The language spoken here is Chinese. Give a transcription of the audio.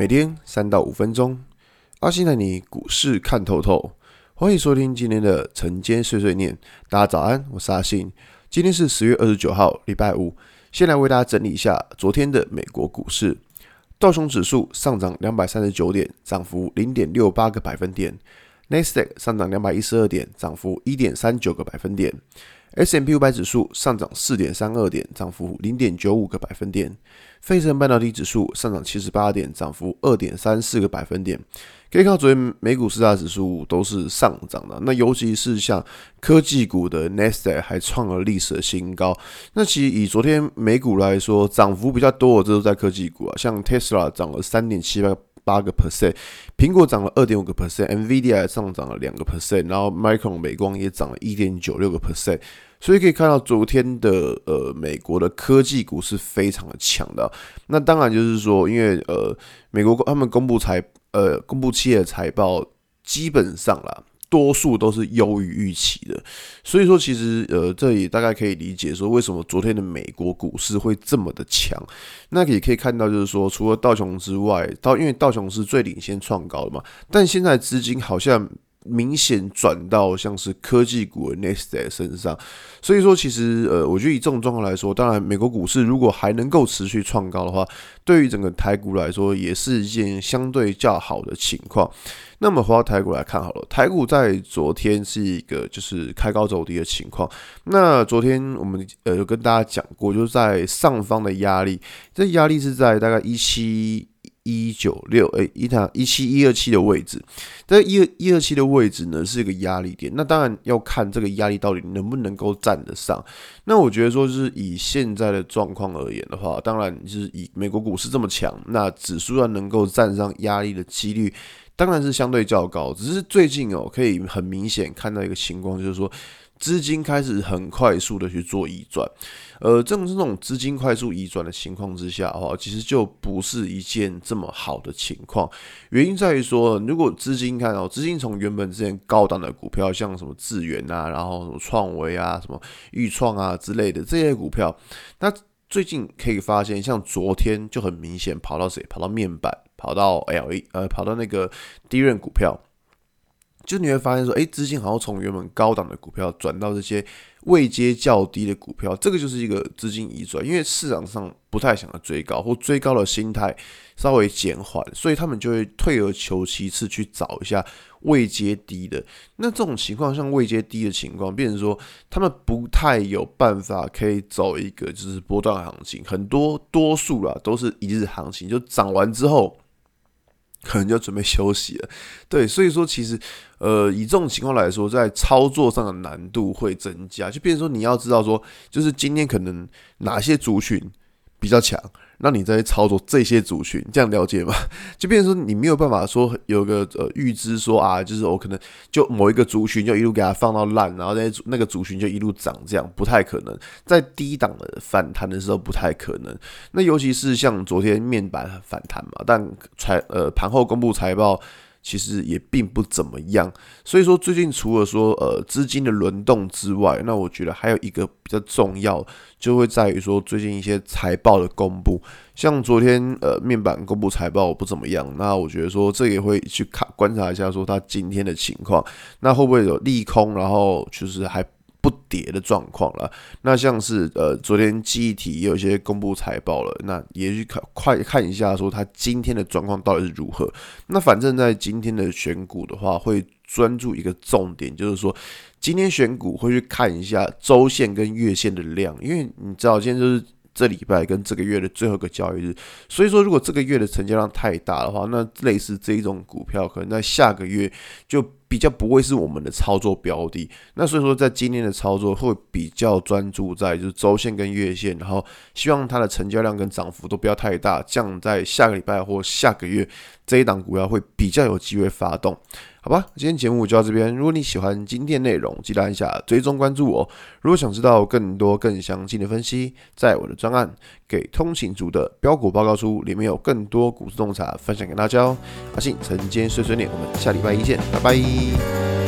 每天三到五分钟，阿信带你股市看透透。欢迎收听今天的晨间碎碎念。大家早安，我是阿信。今天是十月二十九号，礼拜五。先来为大家整理一下昨天的美国股市。道琼指数上涨两百三十九点，涨幅零点六八个百分点。纳斯达克上涨两百一十二点，涨幅一点三九个百分点。；S M P 五百指数上涨四点三二点，涨幅零点九五个百分点。费城半导体指数上涨七十八点，涨幅二点三四个百分点。可以看到，昨天美股四大指数都是上涨的。那尤其是像科技股的 Nasdaq 还创了历史的新高。那其实以昨天美股来说，涨幅比较多的，这都在科技股啊，像 Tesla 涨了三点七八八个 percent，苹果涨了二点五个 percent，NVIDIA 上涨了两个 percent，然后 Micron 美光也涨了一点九六个 percent。所以可以看到，昨天的呃美国的科技股是非常的强的。那当然就是说，因为呃美国他们公布财呃公布企业的财报，基本上啦，多数都是优于预期的。所以说，其实呃这也大概可以理解说，为什么昨天的美国股市会这么的强。那也可以看到，就是说，除了道琼之外，道因为道琼是最领先创高的嘛，但现在资金好像。明显转到像是科技股的 n e s t 身上，所以说其实呃，我觉得以这种状况来说，当然美国股市如果还能够持续创高的话，对于整个台股来说也是一件相对较好的情况。那么回到台股来看好了，台股在昨天是一个就是开高走低的情况。那昨天我们呃有跟大家讲过，就是在上方的压力，这压力是在大概一七。一九六哎，一塔一七一二七的位置，这一二一二七的位置呢是一个压力点，那当然要看这个压力到底能不能够站得上。那我觉得说，就是以现在的状况而言的话，当然就是以美国股市这么强，那指数要能够站上压力的几率当然是相对较高。只是最近哦，可以很明显看到一个情况，就是说。资金开始很快速的去做移转，呃，正是这种资金快速移转的情况之下的话，其实就不是一件这么好的情况。原因在于说，如果资金看到资金从原本之前高档的股票，像什么智原啊，然后什么创维啊、什么裕创啊之类的这些股票，那最近可以发现，像昨天就很明显跑到谁？跑到面板，跑到 LE，呃，跑到那个 DRAM 股票。就你会发现说，哎，资金好像从原本高档的股票转到这些位阶较低的股票，这个就是一个资金移转，因为市场上不太想要追高，或追高的心态稍微减缓，所以他们就会退而求其次去找一下位阶低的。那这种情况，像位阶低的情况，变成说他们不太有办法可以走一个就是波段行情，很多多数啦都是一日行情，就涨完之后。可能就准备休息了，对，所以说其实，呃，以这种情况来说，在操作上的难度会增加，就变成说你要知道说，就是今天可能哪些族群比较强。那你在操作这些族群，这样了解吗？就变成说你没有办法说有个呃预知说啊，就是我可能就某一个族群就一路给它放到烂，然后那那个族群就一路涨，这样不太可能。在低档的反弹的时候不太可能。那尤其是像昨天面板反弹嘛，但财呃盘后公布财报。其实也并不怎么样，所以说最近除了说呃资金的轮动之外，那我觉得还有一个比较重要，就会在于说最近一些财报的公布，像昨天呃面板公布财报不怎么样，那我觉得说这也会去看观察一下说它今天的情况，那会不会有利空，然后就是还。跌的状况了，那像是呃，昨天记忆体也有一些公布财报了，那也去看快看一下，说它今天的状况到底是如何。那反正在今天的选股的话，会专注一个重点，就是说今天选股会去看一下周线跟月线的量，因为你知道今天就是这礼拜跟这个月的最后一个交易日，所以说如果这个月的成交量太大的话，那类似这一种股票，可能在下个月就。比较不会是我们的操作标的，那所以说在今天的操作会比较专注在就是周线跟月线，然后希望它的成交量跟涨幅都不要太大，这样在下个礼拜或下个月这一档股票会比较有机会发动。好吧，今天节目就到这边。如果你喜欢今天内容，记得按下追踪关注我。如果想知道更多更详尽的分析，在我的专案《给通勤族的标股报告书》里面有更多股市洞察分享给大家哦。阿信晨间碎碎念，我们下礼拜一见，拜拜。